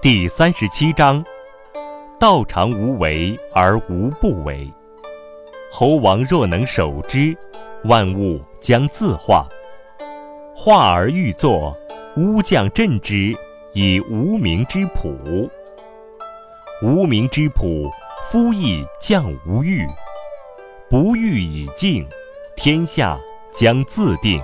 第三十七章：道常无为而无不为。猴王若能守之，万物将自化。化而欲作，乌将镇之，以无名之朴。无名之朴，夫亦将无欲。不欲以静，天下将自定。